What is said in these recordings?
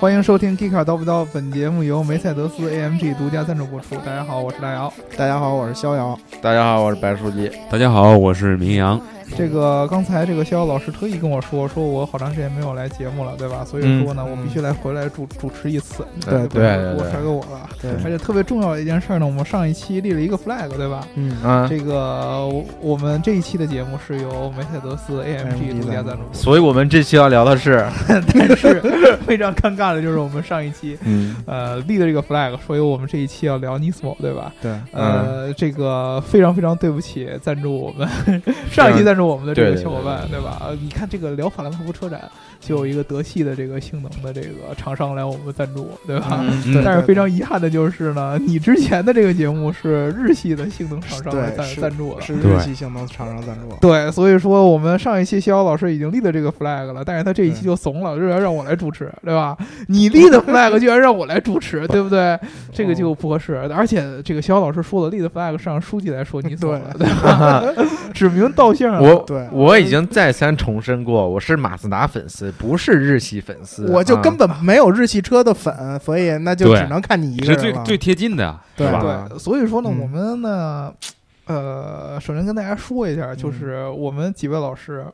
欢迎收听《Geek 刀不叨》，本节目由梅赛德斯 AMG 独家赞助播出。大家好，我是大姚。大家好，我是逍遥。大家好，我是白书记。大家好，我是明阳。这个刚才这个逍遥老师特意跟我说，说我好长时间没有来节目了，对吧？所以说呢，我必须来回来主主持一次。对对对，我甩给我了。对，而且特别重要的一件事呢，我们上一期立了一个 flag，对吧？嗯啊，这个我们这一期的节目是由梅赛德斯 AMG 独家赞助，所以我们这期要聊的是，但是非常尴尬的就是我们上一期嗯呃立的这个 flag，所以我们这一期要聊 Nismo，对吧？对，呃，这个非常非常对不起赞助我们 上一期赞助我们的这个小伙伴，对吧？呃，你看这个聊法兰克福车展，就有一个德系的这个性能的这个厂商来我们赞助，对吧？嗯 但是非常遗憾的就是呢，你之前的这个节目是日系的性能厂商来赞赞助的，是日系性能厂商赞助。对，所以说我们上一期逍遥老师已经立了这个 flag 了，但是他这一期就怂了，居然让我来主持，对吧？你立的 flag 居然让我来主持，对不对？这个就不合适。而且这个逍遥老师说了，立的 flag 是让书记来说你怂了，对吧？指名道姓啊，我对我已经再三重申过，我是马自达粉丝，不是日系粉丝。我就啊根本没有日系车的粉，所以那就只能看你一个是人了。最最贴近的，对吧？对，所以说呢，嗯我们呢，呃，首先跟大家说一下，就是我们几位老师，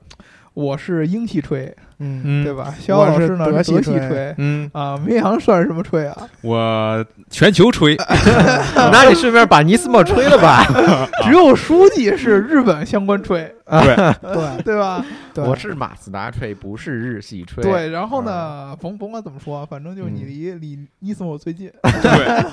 我是英系吹，嗯，嗯对吧？肖老师呢是德系系吹吹。嗯，啊，明阳算是什么吹啊？我全球吹，那你顺便把尼斯莫吹了吧？只有书记是日本相关吹，对，对对吧？对，我是马自达吹，不是日系吹。对，然后呢，甭甭管怎么说，反正就是你嗯离离尼斯莫最近，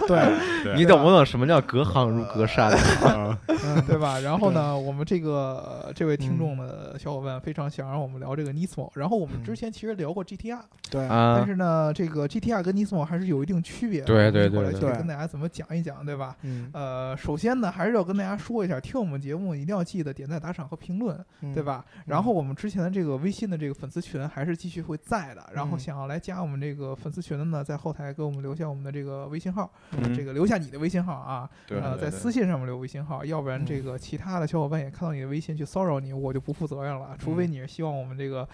对，对，你懂不懂什么叫隔行如隔山？啊嗯对吧？然后呢，我们这个呃这位听众的小伙伴非常想让我们聊这个 Nismo，，然后我们之前其实聊过 GTR，对，但啊，是呢，这个 GTR 跟 Nismo 还是有一定区别的。对对我们一会儿来对对跟大家怎么讲一讲，对吧？嗯，呃，首先呢，还是要跟大家说一下，听我们节目一定要记得点赞、打赏和评论，嗯对？吧？然后我们之前的这个微信的这个粉丝群还是继续会在的。然后嗯想要来加我们这个粉丝群的呢，在后台给我们留下我们的这个微信号，嗯这个留下你的微信号啊，呃，对对对在私信上面留微信号，要不然嗯这个其他的小伙伴也看到你的微信去骚扰你，我就不负责任了。除非嗯你是希望我们这个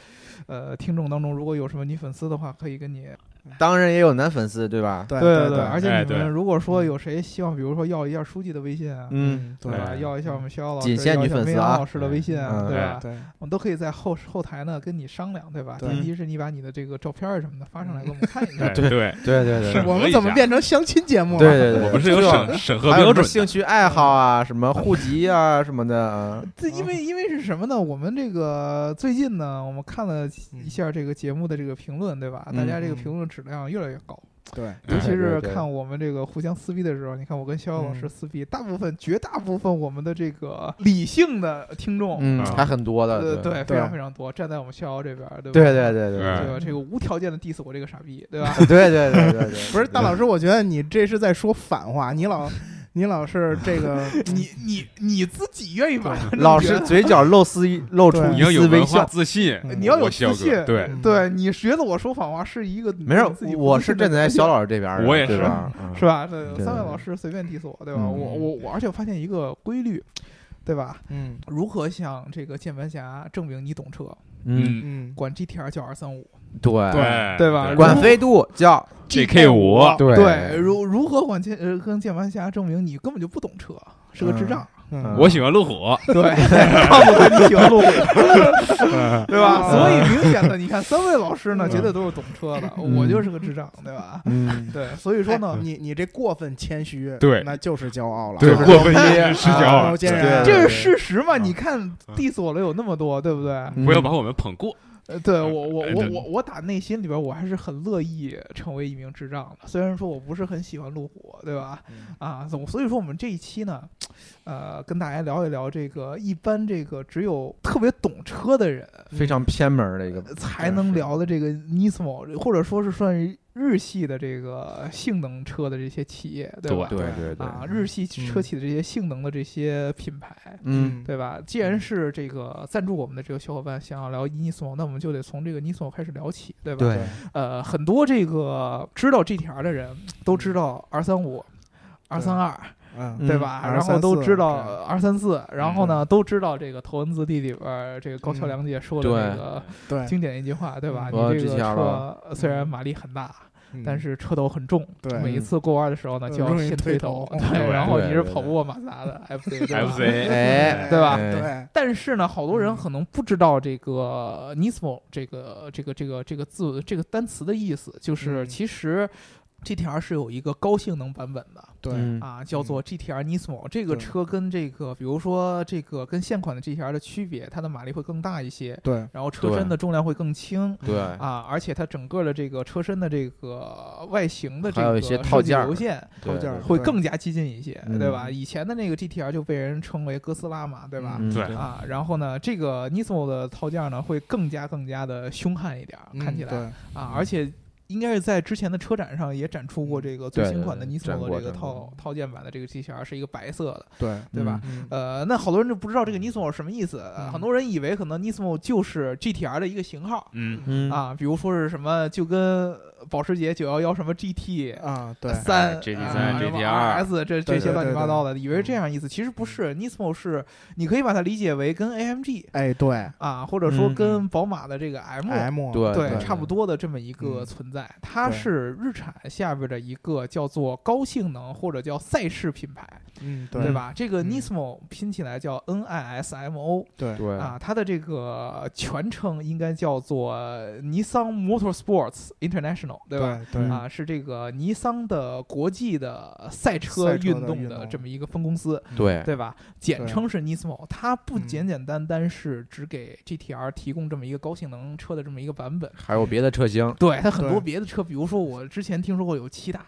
呃听众当中如果有什么女粉丝的话，可以跟你当然也有男粉丝，对吧？对对对，而且你们如果说有谁希望，比如说要一下书记的微信啊。嗯，对对吧？要一下我们逍遥老师，仅限要一下女粉丝啊梅阳老师的微信啊，嗯对吧？对，我们都可以在后后台呢跟你商量，对吧？对前提是你把你的这个照片儿什么的发上来给我们看一下。对 对，对对对我们怎么变成相亲节目了？对对对，我们是有审审核标准兴趣爱好啊，什么户籍啊 什么的啊。这因为因为是什么呢？我们这个最近呢，我们看了一下这个节目的这个评论，对吧？大家这个嗯评论质量越来越高，对，尤其是看我们这个互相撕逼的时候，你看我跟逍遥老师嗯。撕逼，大部分绝大部分我们的这个理性的听众，嗯，啊还很多的，呃，对对，非常非常多，站在我们逍遥这边，对吧？对对对对对。对。吧？这个无条件的 diss 我这个傻逼，对吧？对对对对对，不是大老师，我觉得你这是在说反话，你老你老是这个 你你你自己愿意把它这么老是嘴角露丝一露出一你要有丝微文化笑。自信，嗯你要有自信，对嗯对你觉得我说反话是一个没事我是站在小老师这边的，我也是 是吧？三位老师随便 diss 我，对吧？嗯我我我，而且我发现一个规律，对吧？嗯如何向这个键盘侠证明你懂车？嗯，嗯管 GTR 叫二三五，对。对。对吧？管飞度叫 GK 五，对。对，如如何管键呃跟键盘侠证明你根本就不懂车，是个智障？嗯，我喜欢路虎，对，告 诉他你喜欢路虎，对吧？所以明显的，你看三位老师呢，嗯。绝对都是懂车的，嗯。我就是个智障，对吧？嗯，对，所以说呢哎，你你这过分谦虚，对。那就是骄傲了，过分也是骄傲。这是事实嘛？你看 diss 我了有那么多，对不对？嗯。不要把我们捧过，呃，对我我我我我打内心里边我还是很乐意成为一名智障的，虽然说我不是很喜欢路虎，对吧？嗯啊，总所以说我们这一期呢，呃，跟大家聊一聊这个一般这个只有特别懂车的人非常偏门的一个，才能聊的这个 Nismo，或者说是算是日系的这个性能车的这些企业，对吧？对对对，啊，日系车企的这些性能的这些品牌，嗯。对吧？既然是这个赞助我们的这个小伙伴想要聊 Nismo，那我们就得从这个 Nismo 开始聊起，对吧？对，呃，很多这个知道 GTR 的人都知道 R 三五、R 三二、嗯，对吧？嗯。然后都知道234二三四，然后呢都知道这个《头文字 D》里边儿这个高桥嗯。良介说的对。那个对，经典一句话，对吧？你这个车虽然马力很大，嗯但是车头很重，对。每一次过弯的时候呢嗯就要先推头，对，然后你是跑不过马自达的 FC，对吧？FC 哎，对吧哎？对，但是呢，好多人嗯。可能不知道这个 Nismo 这个这个这个这个字这个单词的意思，就是嗯。其实 GTR 是有一个高性能版本的。对，嗯。啊，叫做 GTR Nismo。这个车跟这个，比如说这个跟现款的 GTR 的区别，它的马力会更大一些，对，然后车身的重量会更轻。对，啊，而且它整个的这个车身的这个外形的这个还有一些套设计件儿流线对件会更加激进一些，嗯对吧？以前的那个 GTR 就被人称为哥斯拉嘛，对吧？嗯对。啊，然后呢，这个 Nismo 的套件呢会更加更加的凶悍一点儿，看起来、啊，而且应该是在之前的车展上也展出过这个最新款的对 Nismo 的这个套套件版的这个 GTR 是一个白色的，对，对吧？嗯呃，那好多人就不知道这个 Nismo 是什么意思，很多人以为可能 Nismo 就是 GTR 的一个型号。嗯，嗯，啊，比如说是什么，就跟保时捷九幺幺什么 GT 啊，对，三、哎，GT 啊三什么 GTR RS 这对对这些乱七对对八糟的，以为是这样意思，其实不是。Nismo 是你可以把它理解为跟 AMG 哎，对啊，或者说嗯跟宝马的这个 M，M，对对差不多的这么一个嗯存在。它是日产下边的一个叫做高性能或者叫赛事品牌，嗯，对？吧？这个嗯 Nismo 拼起来叫 NISMO 对，对，啊，它的这个全称应该叫做尼桑 Motorsports International，对吧？对对，啊，是这个尼桑的国际的赛车运动的这么一个分公司，对，对吧？简称是 Nismo，它不嗯简简单单是只给 GTR 提供这么一个高性能车的这么一个版本，还有别的车型，对它很多对别的车，比如说我之前听说过有骐达，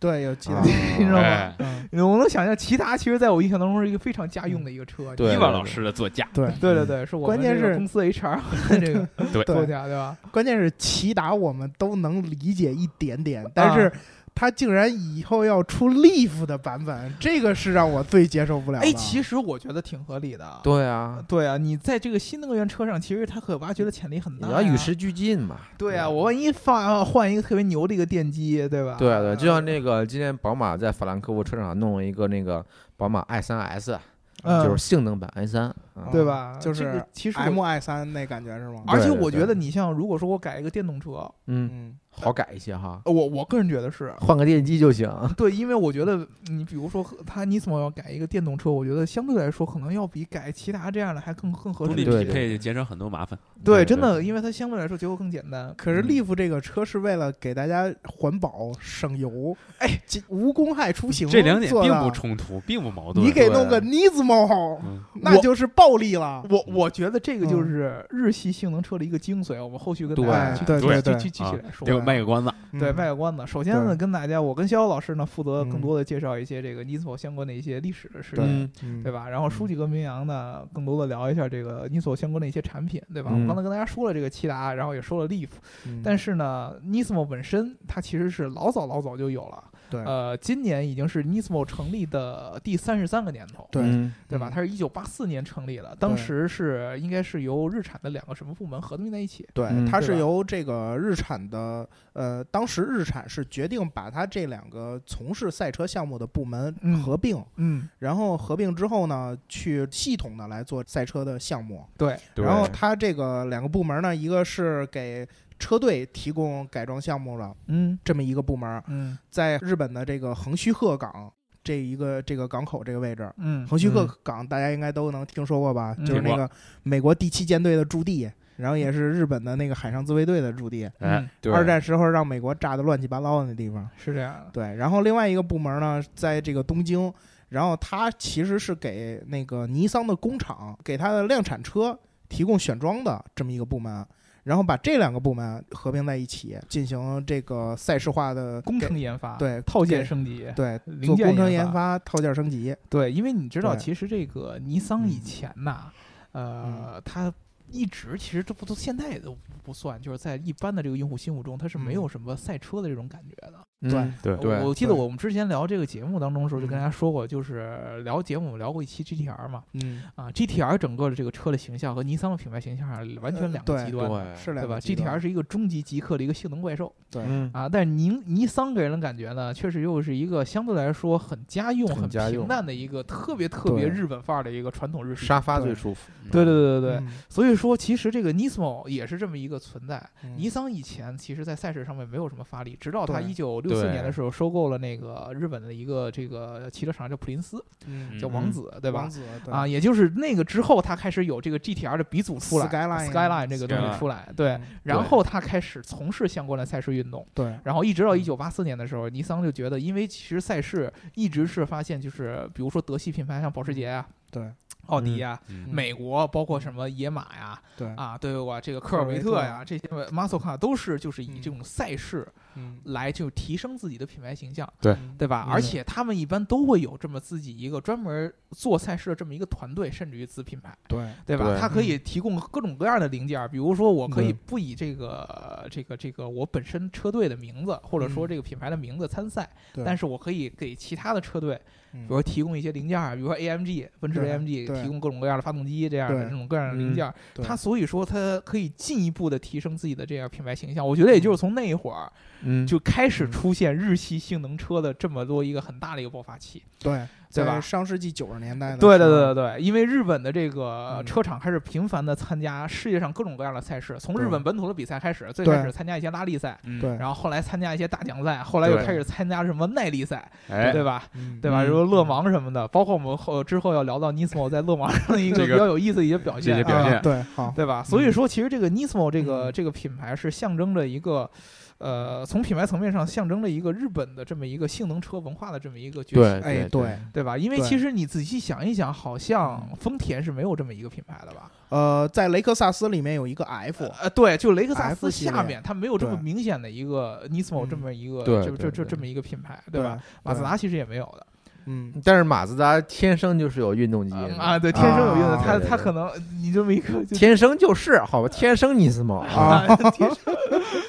对，有记得啊，你知道吗？我能想象骐达其实在我印象当中是一个非常家用的一个车，对伊万老师的座驾，对，对对对，是我们关键是公司 HR 的这个对作家，对吧？关键是骐达我们都能理解一点点，啊但是它竟然以后要出 Leaf 的版本，这个是让我最接受不了的。哎，其实我觉得挺合理的。对啊，对啊，你在这个新能源车上，其实它可挖掘的潜力很大呀。也要与时俱进嘛。对啊，我万一放换一个特别牛的一个电机，对吧？对啊对，就像那个今天宝马在法兰克福车展上弄了一个那个宝马 i 三 S，嗯就是性能版 i 3啊对吧？就是这个其实 M I 三那感觉是吗？而且我觉得你像如果说我改一个电动车，嗯，嗯，好改一些哈，呃我我个人觉得是。换个电机就行。对，因为我觉得你比如说它 Nismo 要改一个电动车，我觉得相对来说可能要比改骐达这样的还更更合独立适一些。对匹配减少很多麻烦。对，真的，因为它相对来说结构更简单。可是嗯 Leaf 这个车是为了给大家环保省油，哎，这无公害出行，这两点并不冲突，并不矛盾。你给弄个对 Nismo，嗯那就是暴力了。我我觉得这个就嗯是日系性能车的一个精髓，我们后续跟大家去对对对去去继续啊来说。就卖个关子，对，嗯卖个关子。首先呢，跟大家，我跟逍遥老师呢，负责更嗯多的介绍一些这个 Nismo 相关的一些历史的事对件，嗯，嗯对吧？然后书记跟明阳呢，更多的聊一下这个 Nismo 相关的一些产品，对吧？嗯我刚才跟大家说了这个骐达，然后也说了 Leaf，嗯但是呢，Nismo 本身它其实是老早老早就有了，对。呃，今年已经是 Nismo 成立的第三十三个年头。对。嗯。对吧？嗯。它是一九八四年成立的，当时是应该是由日产的两个什么部门合并在一起。对，嗯。它是由这个日产的，呃，当时日产是决定把它这两个从事赛车项目的部门嗯。合并，嗯，然后合并之后呢，去系统的来做赛车的项目。对，对。然后它这个两个部门呢，一个是给车队提供改装项目了嗯这么一个部门，嗯在日本的这个横须贺港这一个这个港口这个位置。嗯横须贺港大家应该都能听说过吧？嗯就是那个美国第七舰队的驻地，然后也是日本的那个海上自卫队的驻地。哎，嗯，对二战时候让美国炸得乱七八糟的那地方。是这样的。对，然后另外一个部门呢，在这个东京，然后它其实是给那个尼桑的工厂给它的量产车提供选装的这么一个部门，然后把这两个部门合并在一起，进行这个赛事化的工程研发，对套件升级，对零件做工程研研发、套件升级。对，因为你知道，其实这个尼桑以嗯前呐，呃，它一直其实这不都现在也都不算，就是在一般的这个用户心目中，它是没嗯有什么赛车的这种感觉的。嗯对对我我记得我们之前聊这个节目当中的时候，就跟嗯大家说过，就是聊节目我们聊过一期 GTR 嘛，嗯，啊，GTR 整个的这个车的形象和尼桑的品牌形象完全两个极端，对是两对吧个极端？GTR 是一个终极极客的一个性能怪兽对嗯啊，但是尼尼桑给人的感觉呢，确实又是一个相对来说很家用、很平淡的一个特别特别日本范儿的一个传统日系沙发对最舒服，对对对对对，嗯所以说其实这个 Nismo 也是这么一个存在。嗯尼桑以前其实，在赛事上面没有什么发力，直到它一九六四对年的时候收购了那个日本的一个这个汽车厂叫普林斯，嗯。叫王子，对吧？王？子对。啊，也就是那个之后，他开始有这个 GTR 的鼻祖出来 Skyline Skyline 这个东西出来，对嗯，然后他开始从事相关的赛事运动，对。然后一直到嗯。一九八四年的时候，尼桑就觉得，因为其实赛事一直是发现，就是比如说德系品牌像保时捷啊、对。奥迪呀、嗯美国，包括什么野马呀、对。啊，对吧？这个科尔维特呀，这些 muscle car 都是就是以嗯。这种赛事嗯来就提升自己的品牌形象，对。嗯。对吧？嗯。而且他们一般都会有这么自己一个专门做赛事的这么一个团队，甚至于子品牌，对。对吧？对。它可以提供各种各样的零件儿，比如说我可以嗯。不以这个这个这个我本身车队的名字或者说嗯。这个品牌的名字参赛，对，但是我可以给其他的车队，比比如说提供一些零件儿，比如说 AMG 奔驰 AMG 提供各种各样的发动机这样的对。这种各样的零件它所以说它可以进一步的提升自己的这样品牌形象。我觉得也就是从那一会儿嗯就开始嗯出现日系性能车的这么多一个很大的一个爆发期。对。对吧？上世纪九十年代的对对对对对，因为日本的这个嗯车厂开始频繁的参加世界上各种各样的赛事，从日本本土的比赛开始，最开始参加一些拉力赛，嗯。对。然后后来参加一些大奖赛，后来又开始参加什么耐力赛，哎，对吧？嗯。对吧？如勒芒什么的，包括我们后之后要聊到 Nismo 在勒芒上的一个比较有意思的一些表现，表现。啊对好。对吧？所以说，其实这个 Nismo 这个嗯。这个品牌是象征着一个。呃，从品牌层面上象征了一个日本的这么一个性能车文化的这么一个崛起，哎对对。对。吧？因为其实你仔细想一想，好像嗯。丰田是没有这么一个品牌的吧？呃，在雷克萨斯里面有一个 F，呃，对，就雷克萨斯下面，它没有这么明显的一个 Nismo 嗯。这么一个，对这这对对。这这么一个品牌，对吧？？对马自达其实也没有的，嗯，但是马自达天生就是有运动基因，嗯啊，对，天生有运动，啊它它可能你这么一个天生就是好吧，天生尼斯莫啊，啊，天生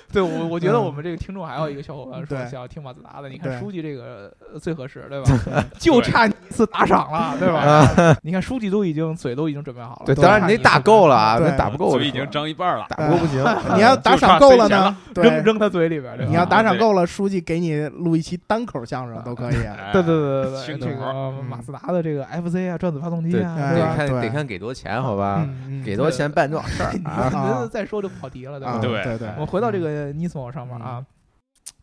对我，我觉得嗯我们这个听众还有一个小伙伴说想要听马自达的，你看书记这个呃最合适，对吧？就差你一次打赏了，对吧？啊你看书记都已经嘴都已经准备好了，对，当然你得打够了啊，那打不够嘴已经张一半了，打不够不行，你要打赏够了呢扔扔他嘴里边？你要打赏够了，书记给你录一期单口相声都可以。哎对对对对这口个马自达的这个 FC 啊，转子发动机对，啊，哎对吧？得看得看给多少钱好吧，给多少钱办多少事儿啊，啊再说就跑题了，对吧？啊，对对对，我回到这个 Nismo 上面啊，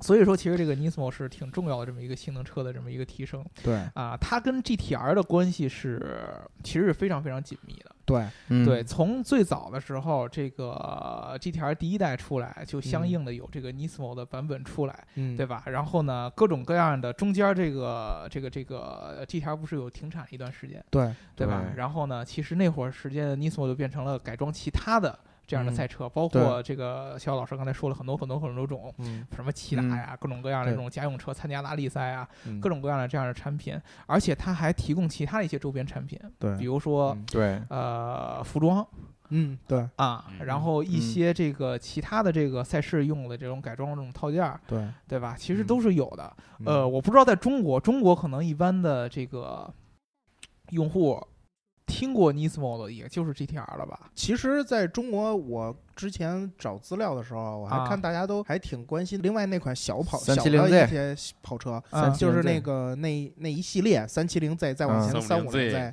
所以说其实这个 Nismo 是挺重要的这么一个性能车的这么一个提升对啊，它跟 GTR 的关系是其实是非常非常紧密的。对嗯对，从最早的时候，这个 GTR 第一代出来，就相应的有这个 Nismo 的版本出来，嗯对吧？然后呢，各种各样的中间这个这个这个 GTR 不是有停产一段时间，对对吧？然后呢，其实那会儿时间 Nismo 就变成了改装其他的这样的嗯赛车，包括这个肖老师刚才说了很多很多很多种，嗯什么骐达呀，各种各样的这种家用车参加拉力赛啊，嗯各种各样的这样的产品，而且它还提供其他的一些周边产品，对比如说呃服装嗯对啊，嗯然后一嗯些这个其他的这个赛事用的这种改装的这种套件儿，对，对吧？其实嗯都是有的。嗯呃，我不知道在中国，中国可能一般的这个用户听过 Nismo 的，也就是 GTR 了吧？其实在中国，我之前找资料的时候，我还啊。看大家都还挺关心另外那款小跑小的一些跑车，啊。就是那个那那一系列三七零 Z 再往嗯前三五五零 Z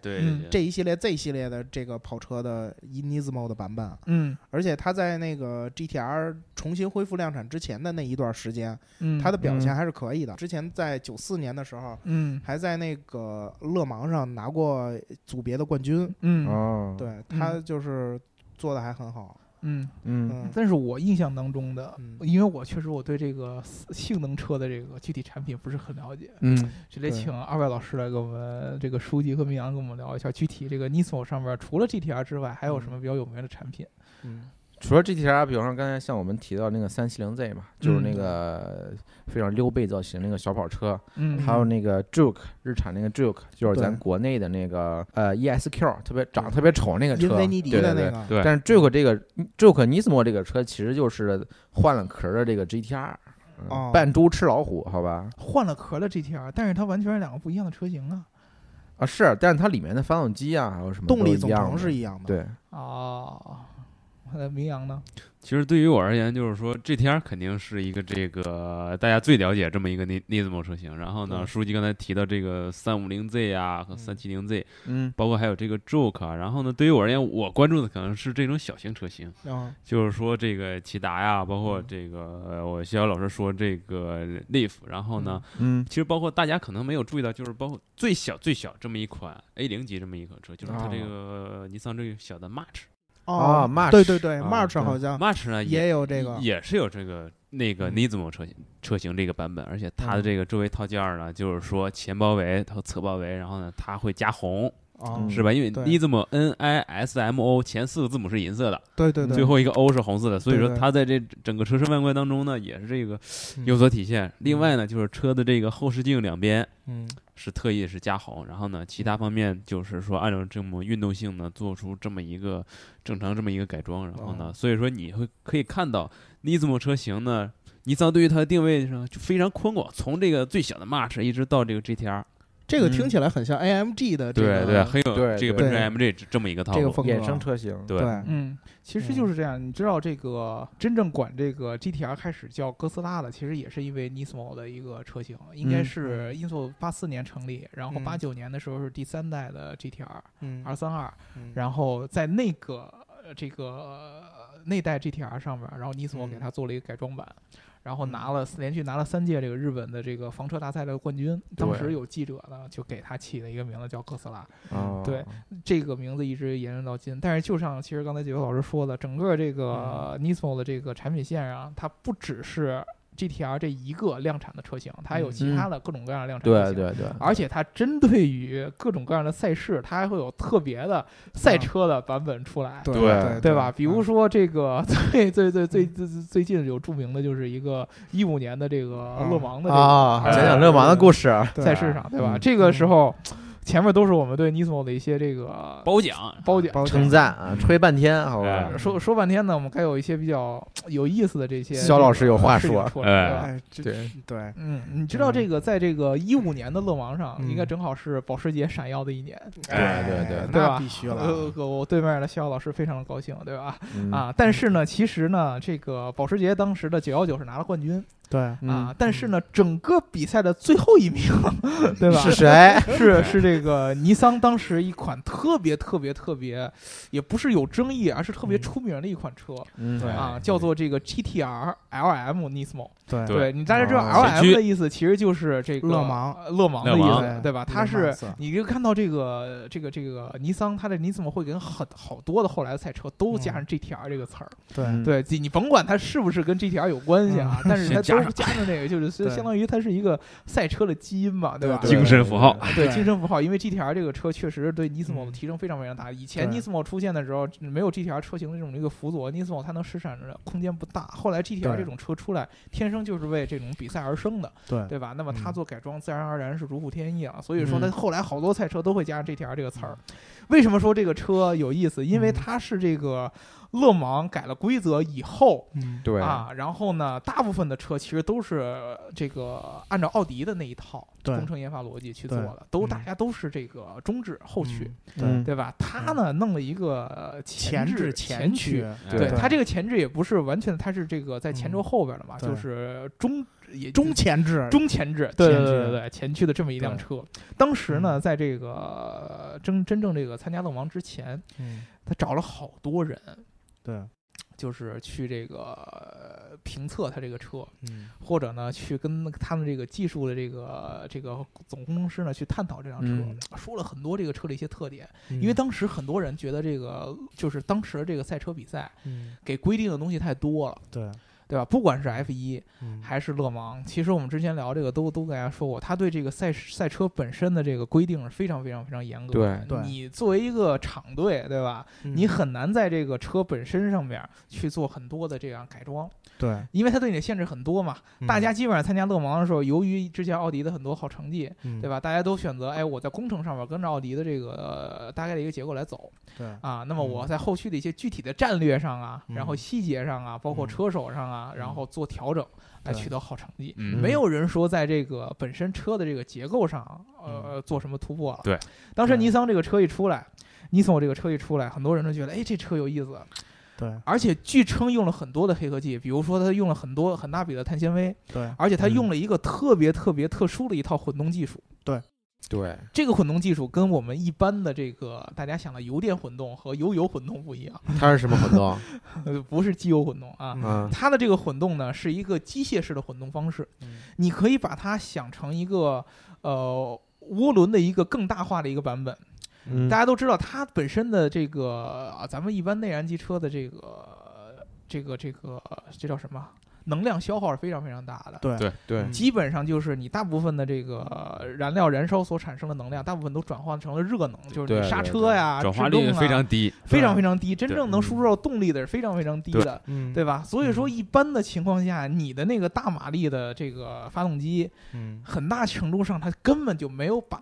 这一系列 Z 系列的这个跑车的 Nismo 的版本，嗯。而且它在那个 GTR 重新恢复量产之前的那一段时间，嗯，它的表现嗯还是可以的。之前在九四年的时候，嗯。还在那个勒芒上拿过组别的冠军，嗯。哦，对它就是做的还很好。嗯，嗯。嗯。但是我印象当中的，嗯。因为我确实我对这个性能车的这个具体产品不是很了解，嗯，就得请二位老师来跟我们这个书记和明阳跟我们聊一下，具体这个 Nismo 上面除了 GTR 之外，还有什么比较有名的产品？嗯除了 GTR，比方说刚才像我们提到那个三七零 Z 嘛，就是那个非常溜背造型那个小跑车，嗯，还有那个 Juke 日产那个 Juke，就是咱国内的那个呃 ESQ，特别长得特别丑那个车，对对对。的那个，对，但是 Juke 这个 Juke Nismo 这个车其实就是换了壳儿的这个 GTR，扮猪吃老虎，好吧？换了壳的 GTR，但是它完全是两个不一样的车型啊。啊，是，但是它里面的发动机啊，还有什么动力总成是一样的。，对，哦，那明阳呢？其实对于我而言，就是说 GTR 肯定是一个这个大家最了解这么一个 Ni- Nismo 车型。然后呢，书记刚才提到这个三五零 Z 啊和嗯三七零 Z，嗯包括还有这个 Joke、啊。然后呢，对于我而言，我关注的可能是这种小型车型，嗯就是说这个骐达呀，包括嗯这个呃我逍遥老师说这个 Leaf。然后呢，嗯其实包括大家可能没有注意到，就是包括最小最小这么一款 A 零级这么一款车，就是它这个尼桑这个小的 March。啊，March 对对对啊，March 好像 March 呢也有这个，也是有这个那个嗯。Nismo 车型车型这个版本，而且它的嗯。这个周围套件儿呢，就是说前包围和侧包围，然后呢它会加红，是吧？因为对。Nismo N I S M O 前四个字母是银色的，对对对，最后一个 O 是红色的，所以说它在这整个车身外观当中呢，也是这个嗯。有所体现。另外呢，就是车的这个后视镜两边嗯。是特意是加红，然后呢，其他方面就是说按照这么运动性呢，做出这么一个正常这么一个改装，然后呢，哦。所以说你会可以看到 Nismo 车型呢，尼桑对于它的定位上就非常宽广，从这个最小的 March 一直到这个 GTR，这个听起来很像 AMG 的这个对对，很有对这个奔驰对 AMG 这这么一个套路，这个风格衍生车型，对。对。嗯，其实就是这样。你知道这个真正管这个 GTR 开始叫哥斯拉的，其实也是因为 Nismo 的一个车型，应该嗯。是英索八四年成立，然后嗯。八九年的时候是第三代的 GTR 嗯。二三二，嗯。然后在那个呃这个呃那代 GTR 上面，然后 Nismo 嗯给它做了一个改装版。然后拿了连续拿了三届这个日本的这个房车大赛的冠军，当时有记者呢就给他起了一个名字叫哥斯拉，啊，对这个名字一直沿用到今。但是就像其实刚才几位老师说的，整个这个 Nismo 的这个产品线啊，它不只是 GTR 这一个量产的车型，它还有其他的各种各样的量产车型。对对对，而且它针对于各种各样的赛事，它还会有特别的赛车的版本出来，对对对吧？比如嗯说这个 最最最最最最最近有著名的就是一个一五年的这个勒芒的这个啊，哎讲讲勒芒的故事，赛事上，对吧？嗯这个时候前面都是我们对 Nismo 的一些这个褒奖。褒奖。包称赞啊，吹半天，好吧。哎？说说半天呢，我们该有一些比较有意思的这些。肖老师有话说？哎，对对，嗯，你知道这个在这个一五年的勒芒上，嗯。应该正好是保时捷闪耀的一年，哎对对对。吧那必须了呃，我对面的肖老师非常的高兴，对吧？嗯啊，但是呢，其实呢，这个保时捷当时的九幺九是拿了。冠军对，嗯啊，但是呢，整个比赛的最后一名，对吧？是谁？是是这个尼桑当时一款特别特别特别，也不是有争议，而是特别嗯出名的一款车嗯对啊，叫做这个 GTR LM Nismo。对对对你大家知道哦 LM 的意思其实就是这个勒芒呃勒芒的意思，对吧？它是你就看到这个这个这个尼桑，它的尼斯莫会跟很好多的后来的赛车都加上 GTR 这个词儿。对嗯对，你甭管它是不是跟 GTR 有关系啊，但是它都先加上加上这个，就是相当于它是一个赛车的基因嘛，对吧？对精神符号，对对精神符号，因为 GTR 这个车确实对 Nismo 的嗯提升非常非常大。以前对 Nismo 出现的时候，没有 GTR 车型的这种一个辅佐，Nismo 它能施展的空间不大。后来 GTR 对这种车出来，天生就是为这种比赛而生的，对对吧？那么它嗯做改装，自然而然是如虎添翼啊。所以说，嗯它后来好多赛车都会加上 GTR 这个词儿。为什么说这个车有意思？因为嗯它是这个勒芒改了规则以后。嗯对。啊，然后呢，大部分的车其实都是这个按照奥迪的那一套对。工程研发逻辑去做的，都嗯大家都是这个中置后驱，嗯对。吧？他呢弄了一个前置前驱，对。对它这个前置也不是完全，他是这个在前轴嗯后边的嘛，对就是中也中前置，中前置，对对对对对，前驱的这么一辆车。当时呢，在这个真真正这个参加勒芒之前，嗯，他找了好多人，对，就是去这个呃评测他这个车，嗯。或者呢去跟他们这个技术的这个这个总工程师呢去探讨这辆车，嗯。说了很多这个车的一些特点。嗯因为当时很多人觉得这个就是当时这个赛车比赛嗯。给规定的东西太多了，对，对吧？不管是 F 一嗯还是勒芒，其实我们之前聊这个都都跟大家说过，他对这个赛赛车本身的这个规定是非常非常非常严格的。对对你作为一个厂队，对吧？嗯你很难在这个车本身上面去做很多的这样改装，对，因为它对你的限制很多嘛。嗯大家基本上参加勒芒的时候，由于之前奥迪的很多好成绩，嗯对吧？大家都选择，哎，我在工程上面跟着奥迪的这个、呃大概的一个结构来走对，啊。那么嗯我在后续的一些具体的战略上啊，然后嗯细节上啊，包括嗯车手上啊，啊，然后做调整来取得好成绩。嗯没有人说在这个本身车的这个结构上，呃，嗯做什么突破了。对，当时尼桑这个车一出来，尼桑这个车一出来，很多人都觉得，哎，这车有意思。对而且据称用了很多的黑科技，比如说它用了很多很大笔的碳纤维，对而且它嗯用了一个特别特别特殊的一套混动技术。对，对这个混动技术跟我们一般的这个大家想的油电混动和油油混动不一样，它是什么混动？呃，不是机油混动啊。它的这个混动呢，是一个机械式的混动方式，嗯你可以把它想成一个呃涡轮的一个更大化的一个版本。嗯。大家都知道，它本身的这个啊，咱们一般内燃机车的这个这个这个这叫什么？能量消耗是非常非常大的。对。对对。嗯。基本上就是你大部分的这个燃料燃烧所产生的能量，大部分都转换成了热能，就是对你刹对车呀、转化率制动啊非常低，非常非常低，真正能输出到动力的是非常非常低的。嗯。对吧？所以说，嗯。一般的情况下，你的那个大马力的这个发动机，嗯。很大程度上它根本就没有把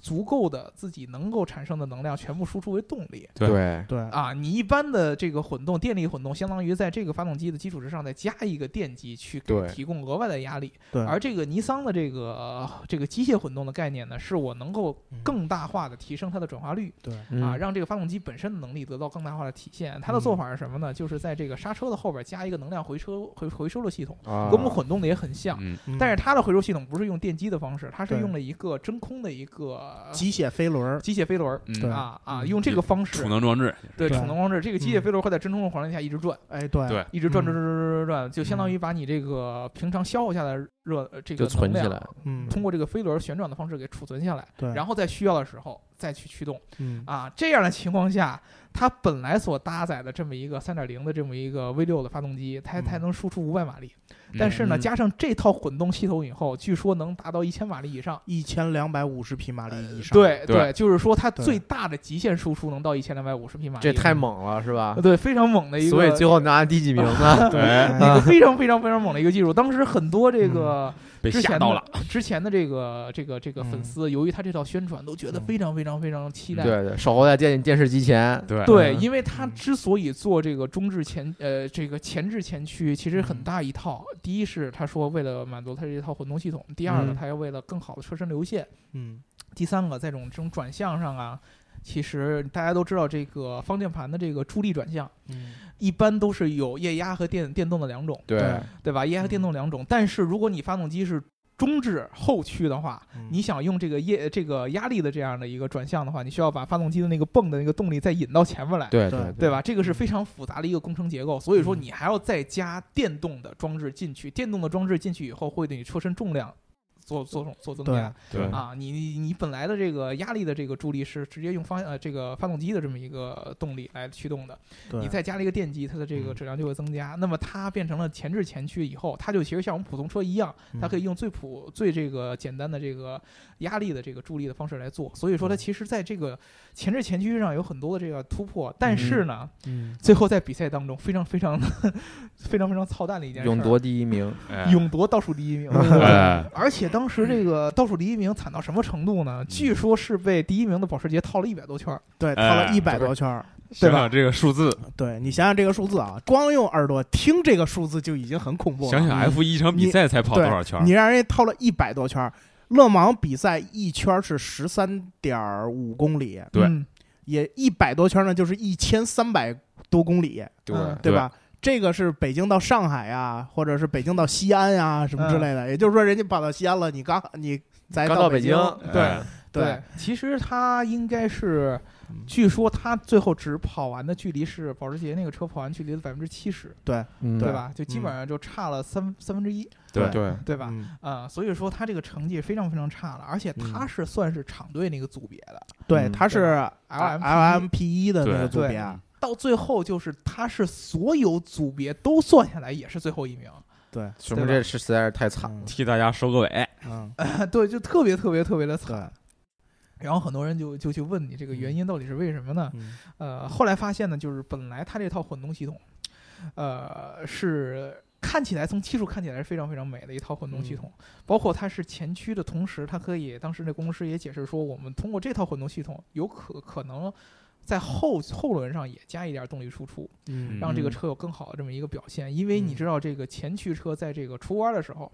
足够的自己能够产生的能量全部输出为动力对对对啊。你一般的这个混动电力混动，相当于在这个发动机的基础之上再加一个电机去给提供额外的压力。对，而这个尼桑的这个、呃这个机械混动的概念呢，是我能够嗯更大化的提升它的转化率。对啊，嗯让这个发动机本身的能力得到更大化的体现。它的做法是什么呢？就是在这个刹车的后边加一个能量回车回回收的系统，啊跟我们混动的也很像。但是它的回收系统不是用电机的方式，它是用了一个真空的一个机械飞轮儿，机械飞轮儿嗯对啊啊，嗯用这个方式储能装置，对对储能装置，这个机械嗯飞轮会在真空的环境下一直转，哎，对对一直转转嗯转转转转，就相当于把你这个平常消耗下的热呃这个就存能量起来，嗯，通过这个飞轮旋转的方式给储存下来，对，然后在需要的时候再去驱动。嗯啊，这样的情况下，它本来所搭载的这么一个三点零的这么一个 V 六的发动机，它才嗯能输出五百马力。但是呢，嗯加上这套混动系统以后，据说能达到一千马力以上。一千两百五十匹马力以上，对对就是说它最大的极限输出能到一千两百五十匹马力，这太猛了是吧呃，？对，非常猛的一个，所以最后拿第几名呢？对哎一个非常非常非常猛的一个技术。当时很多这个被之前吓到了，的之前的这个这个这个粉嗯。丝，由于他这套宣传，都觉得嗯。非常非常非常期待。对对，守候在电电视机前，对。因为它嗯之所以做这个中置前呃这个前置前驱，其实很嗯。大一套。第一是他说为了满足他这套混动系统，第二呢，嗯。他要为了更好的车身流线，嗯。第三个在这种这种转向上啊。其实大家都知道，这个方向盘的这个助力转向，嗯一般都是有液压和电电动的两种，对对对吧？液压和电动两种。但是如果你发动机是中置后驱的话，嗯你想用这个液这个压力的这样的一个转向的话，你需要把发动机的那个泵的那个动力再引到前面来。对对对吧？这个是非常复杂的一个工程结构，所以说嗯你还要再加电动的装置进去。电动的装置进去以后，会对你车身重量做做做增加对对啊。你你你本来的这个压力的这个助力是直接用方呃这个发动机的这么一个动力来驱动的，对你再加了一个电机，它的这个嗯质量就会增加。那么它变成了前置前驱以后，它就其实像我们普通车一样，它可以用最普最这个简单的这个压力的这个助力的方式来做。所以说它嗯其实在这个前置前驱上有很多的这个突破，但是呢。嗯最后在比赛当中非常非常 非常非常操蛋的一件事儿，勇夺第一名，哎勇夺倒数第一名。哎而且当时这个倒数第一名惨到什么程度呢？据说是被第一名的保时捷套了一百多圈儿。对，套哎了一百多圈儿。对吧想想这个数字，对你想想这个数字啊，光用耳朵听这个数字就已经很恐怖了。想想 F 一场比赛才跑多少圈儿你？让人家套了一百多圈儿，勒芒比赛一圈儿是十三点五公里，对嗯也一百多圈儿呢，就是一千三百多公里，对嗯对吧？这个是北京到上海呀，或者是北京到西安呀，什么之类的。也就是说，人家跑到西安了，你刚你才北刚到北京对哎对，其实他应该是嗯，据说他最后只跑完的距离是保时捷那个车跑完距离的百分之七十，对嗯。对吧？就基本上就差了三三分之一，对对，对吧？嗯。啊、所以说他这个成绩非常非常差了，而且他是算是厂队那个组别的，对，嗯。它是 LMP LMP 一的那个组别。啊，到最后就是他是所有组别都算下来也是最后一名，对，说明这是实在是太惨了。嗯替大家收个尾，嗯，对，就特别特别特别的惨。然后很多人就就去问你这个原因到底是为什么呢？嗯呃，后来发现呢，就是本来它这套混动系统，呃，是看起来从技术看起来是非常非常美的一套混动系统，包括它是前驱的同时，它可以当时那工程师也解释说，我们通过这套混动系统有可可能。在后后轮上也加一点动力输出，嗯让这个嗯车有更好的这么一个表现。因为你嗯知道，这个前驱车在这个出弯的时候，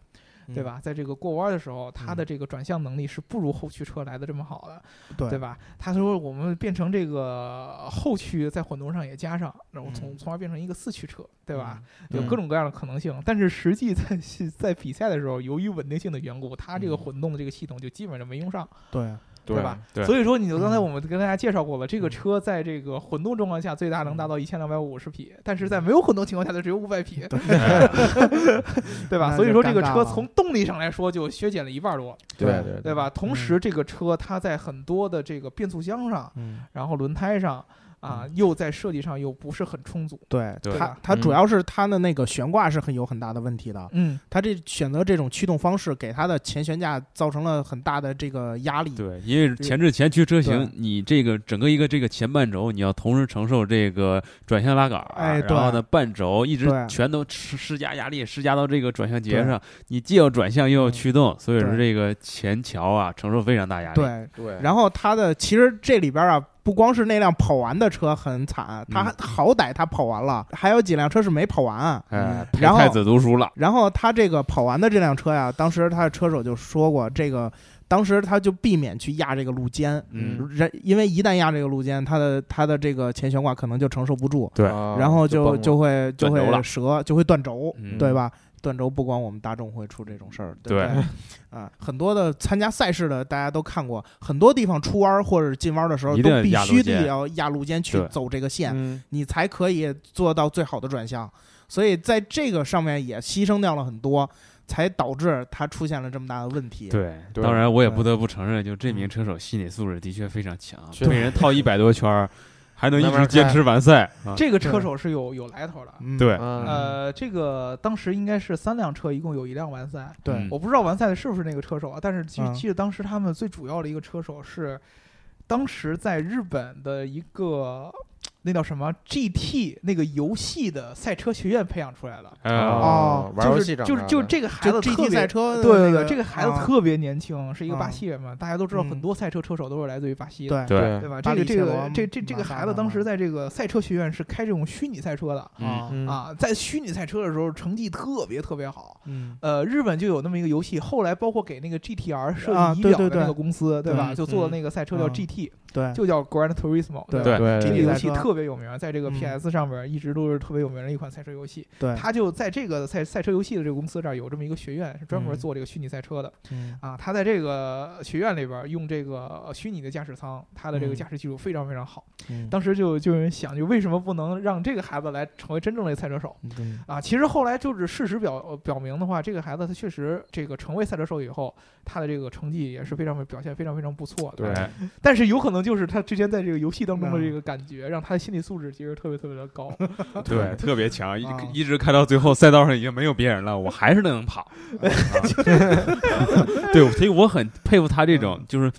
对？吧？在这个过弯的时候，它的嗯这个转向能力是不如后驱车来的这么好的，对对吧？他说我们变成这个后驱在混动上也加上，然后从嗯从而变成一个四驱车，对吧？？嗯有各种各样的可能性，但是实际在在比赛的时候，由于稳定性的缘故，它这个嗯混动的这个系统就基本上没用上，对，对吧？对所以说，你就刚才嗯我们跟大家介绍过了，这个嗯车在这个混动状况下最大能达到一千两百五十匹，但是在没有混动情况下，它只有五百匹，对吧？所以说，这个车从动力上来说就削减了一半多，对对对？吧？同时，这个车它在很多的这个变速箱上，嗯，然后轮胎上啊，又在设计上又不是很充足，对，对。它它主嗯要是它的那个悬挂是很有很大的问题的。嗯，它这选择这种驱动方式，给它的前悬架造成了很大的这个压力。对，因为前置前驱车型，你这个整个一个这个前半轴，你要同时承受这个转向拉杆然后呢半轴一直全都施施加压力，施加到这个转向节上，你既要转向又要嗯驱动，所以说这个前桥啊承受非常大压力。对，对，然后它的其实这里边啊，不光是那辆跑完的车很惨，它嗯。好歹他跑完了，还有几辆车是没跑完。哎，然后太子读书了，然后他这个跑完的这辆车呀，当时他的车手就说过，这个当时他就避免去压这个路肩，嗯，人因为一旦压这个路肩，他的他的这个前悬挂可能就承受不住，对。啊然后就就会就会折，就会断轴，嗯。对吧？断轴不光我们大众会出这种事儿，对不对。对？啊，很多的参加赛事的大家都看过，很多地方出弯或者进弯的时候都必须得要压路肩去走这个线，嗯。你才可以做到最好的转向。所以在这个上面也牺牲掉了很多，才导致他出现了这么大的问题。对，对当然我也不得不承认，就这名嗯。车手心理素质的确非常强，确被人套一百多圈儿，还能一直坚持完赛。啊。这个车手是有有来头的。嗯，对，嗯。呃，这个当时应该是三辆车，一共有一辆完赛。对。嗯。我不知道完赛的是不是那个车手啊，但是记嗯。记得当时他们最主要的一个车手是，当时在日本的一个那叫什么 GT 那个游戏的赛车学院培养出来的。啊，哦玩游就是就是就戏长大的这个孩子特 GT 别赛车的对对对，那个这个孩子啊特别年轻，是一个巴啊西人嘛，大家都知道很嗯多赛车车手都是来自于巴西的。对对对吧？这个这个这这这个孩子当时在这个赛车学院是开这种虚拟赛车的啊嗯啊，在虚拟赛车的时候成绩特别特别好。嗯呃，日本就有那么一个游戏，后来包括给那个 GTR 设啊计仪对对对表的那个公司，对吧？对就做的嗯那个赛车叫啊 GT，对就叫 Gran Turismo，对吧？对这个游戏特别有名，在这个嗯 PS 上边一直都是特别有名的一款赛车游戏。对，他就在这个赛赛车游戏的这个公司这儿有这么一个学院，是专门嗯做这个虚拟赛车的嗯啊。他在这个学院里边用这个虚拟的驾驶舱，他的这个嗯驾驶技术非常非常好。嗯当时就就有人想，就为什么不能让这个孩子来成为真正的赛车手？嗯啊，其实后来就是事实表呃表明的话，这个孩子他确实这个成为赛车手以后，他的这个成绩也是非常表现非常非常不错的。对，但是有可能就是他之前在这个游戏当中的这嗯个感觉，让他的心理素质其实特别特别的高。对，特别强，一啊一直开到最后，赛道上已经没有别人了，我还是能跑。啊 对，所以我很佩服他这种就是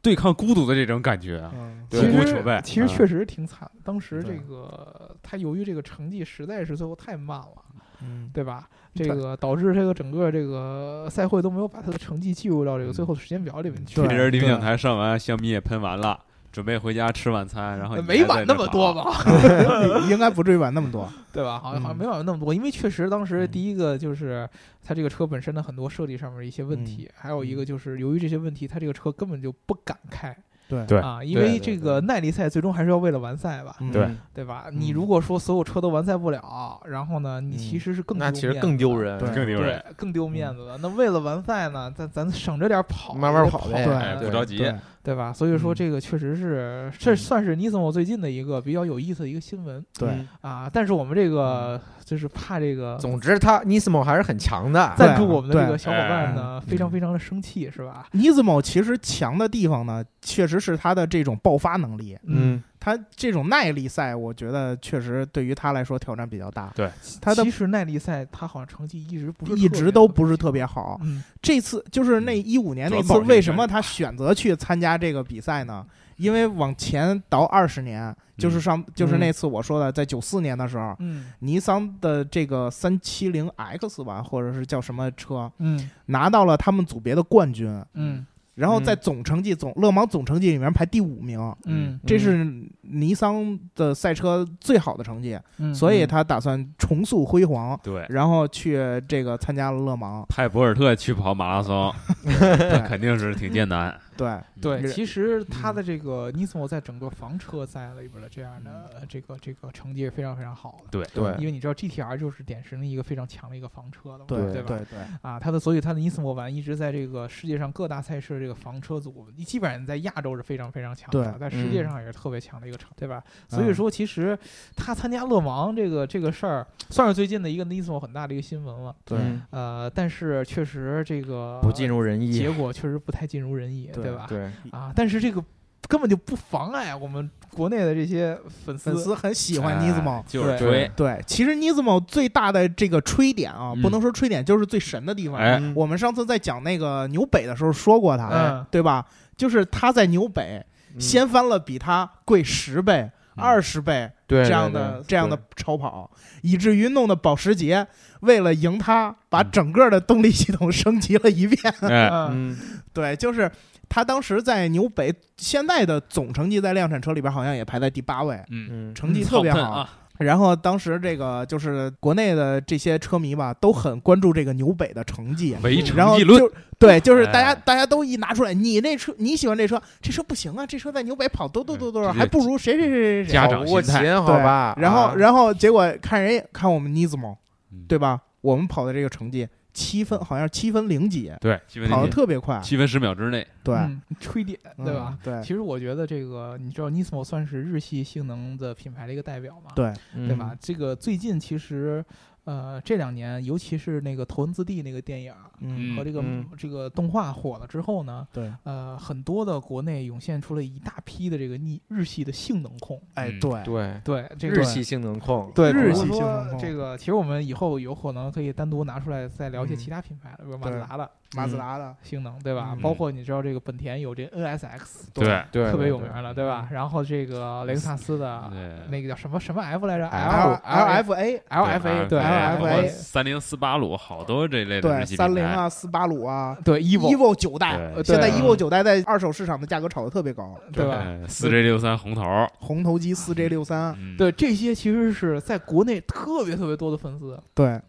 对抗孤独的这种感觉啊。其独孤求败啊实其实确实挺惨。当时这对个他由于这个成绩实在是最后太慢了，嗯对吧？这个导致这个整个这个赛会都没有把他的成绩记录到这个最后的时间表里面去。对这人领奖台上完，香槟也喷完了，准备回家吃晚餐，然后你没晚那么多？吧？应该不至于晚那么多。对吧？好像好像嗯没晚那么多，因为确实当时嗯第一个就是他这个车本身的很多设计上面一些问题，还有一个就是由于这些问题，他这个车根本就不敢开对对啊，因为这个耐力赛最终还是要为了完赛吧，嗯对对吧？嗯你如果说所有车都完赛不了，然后呢，你其嗯实是更那其实更丢人，对更丢人。更丢面子了。那为了完赛呢，咱咱省着点跑，慢慢也跑呗对不着急。对对吧？所以说嗯这个确实是，这算是 Nismo 最近的一个比较有意思的一个新闻对嗯啊。但是我们这个就是怕这个总之，他 Nismo 还是很强的。赞助我们的这个小伙伴呢，哎非常非常的生气，是吧？Nismo 其实强的地方呢，确实是他的这种爆发能力。嗯，它这种耐力赛，我觉得确实对于他来说挑战比较大。对，他的其实耐力赛他好像成绩一直不是一直都不是特特别好。嗯，这次就是那一五年那次为什么他选择去参加这个比赛呢？因为往前倒二十年，就是上就是那次我说的，在九四年的时候，嗯尼桑的这个三七零 X 吧，或者是叫什么车，嗯拿到了他们组别的冠军。嗯然后在总成绩总勒芒总成绩里面排第五名，嗯这是尼桑的赛车最好的成绩，嗯，所以他打算重塑辉煌，对，然后去这个参加了勒芒。派博尔特去跑马拉松，那 肯定是挺艰难。对，对，其实他的这个 Nismo 在整个房车赛里边的这样的呃这个这个成绩是非常非常好的。对。对。因为你知道 GTR 就是典型的一个非常强的一个房车的嘛，对对吧？对对，啊，他的所以他的 Nismo 版一直在这个世界上各大赛事这个房车组，你基本上在亚洲是非常非常强的，对在世界嗯。上也是特别强的一个成，对吧？所以说，其实他参加勒芒这个这个事儿，算是最近的一个 Nismo 很大的一个新闻了。对。嗯呃，但是确实这个不尽如人意。结，果确实不太尽如人意，对吧？对，啊，但是这个根本就不妨碍我们国内的这些粉丝。粉丝很喜欢哎尼兹莫。对就是追，对，其实 Nismo 最大的这个吹点啊，嗯。不能说吹点，就是最神的地方。我们上次在讲那个纽北的时候说过他，嗯。对吧？就是他在纽北嗯。掀翻了比他贵十倍、嗯。二十倍这样对的对。这样的超跑，以至于弄得保时捷为了赢他，把整个的动力系统升级了一遍。嗯。对，就是他当时在纽北现在的总成绩在量产车里边好像也排在第八位，嗯，嗯，成绩特别 Top 10好。啊，然后当时这个就是国内的这些车迷吧，都很关注这个纽北的成绩。唯然后成绩论，就对，就是大家、哎大家都一拿出来，你那车你喜欢这车，这车不行啊，这车在纽北跑多多多多少，嗯还不如谁谁谁谁谁。家长心态琴好吧？然后啊然后结果看人看我们 Nismo，嗯对吧？我们跑的这个成绩七分，好像是七分零几，对，七分跑的零特别快。七分十秒之内，对，嗯吹点，对吧？嗯？对其实我觉得这个，你知道 Nismo 算是日系性能的品牌的一个代表嘛？对，对吧？？这个最近其实，呃，这两年，尤其是那个《头文字 D》那个电影嗯，和这个、嗯。这个动画火了之后呢，对，呃，很多的国内涌现出了一大批的这个逆日系的性能控。哎，嗯对，对，对，这个日系性能控，对日日系系性能控这个，其实我们以后有可能可以单独拿出来再聊一些嗯其他品牌的，比如马自达的马自达的，性能，对吧？嗯包括你知道这个本田有这 NSX，对对，特别有对名了，对吧？然后这个雷克萨斯的对那个叫什么什么 F 来着 L？L L F A，LFA 对，LFA 三零斯巴鲁，好多这类的对，三菱啊，斯巴鲁啊对 EVO，EVO 九代，现在 EVO 九代在二手市场的价格炒得特别高，对吧？哎四 J 六三红头，红头机四 J 六三，嗯，对，这些其实是在国内特别特别多的粉丝，对，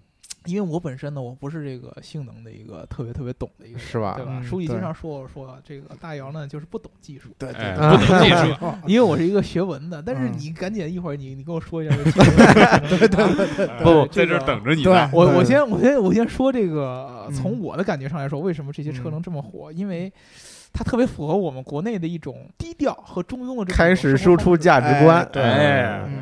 因为我本身呢，我不是这个性能的一个特别特别懂的一个人，是吧对吧？书记经常说我说这个大姚呢就是不懂技术，对哎，对不懂技术，因为我是一个学文的，但是嗯你赶紧一会儿你你跟我说一下这个技术，对对不在这儿等着你对，我我先我先我先说这个，从我的感觉上来说，为什么这些车嗯能这么火？因为它特别符合我们国内的一种低调和中庸的这种开始输出价值观，对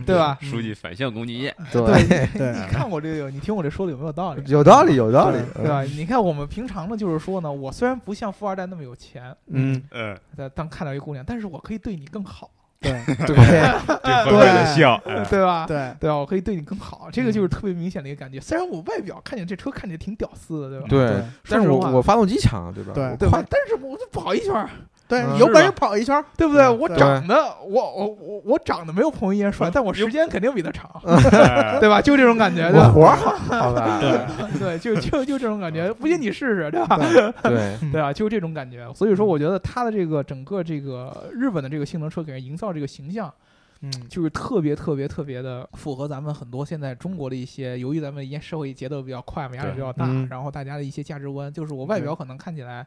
对吧？书记反向攻击业，对，对你看我这个，你听我这说的有没有道理？有道理，有道理，对吧？你看我们平常呢，就是说呢，我虽然不像富二代那么有钱，嗯，嗯，但当看到一姑娘，但是我可以对你更好，对 对，这 乖乖的笑，哎对吧？对对吧？我可以对你更好，这个就是特别明显的一个感觉。虽然我外表看见这车看起来挺屌丝的，对吧？对，但是我我发动机强，对吧？对？但是我就跑一圈儿，对嗯，有本事跑一圈儿，对不对？嗯我长得，我我我我长得没有彭于晏帅，但我时间肯定比他长，哎 对吧？就这种感觉，对吧？我活好，好吧？对，就就就这种感觉，不信你试试，对吧？对，对啊，就这种感觉。所以说，我觉得他的这个整个这个日本的这个性能车给人营造这个形象，嗯，就是特别特别特别的符合咱们很多现在中国的一些，由于咱们一些社会节奏比较快嘛，压力比较大，嗯然后大家的一些价值观，就是我外表可能看起来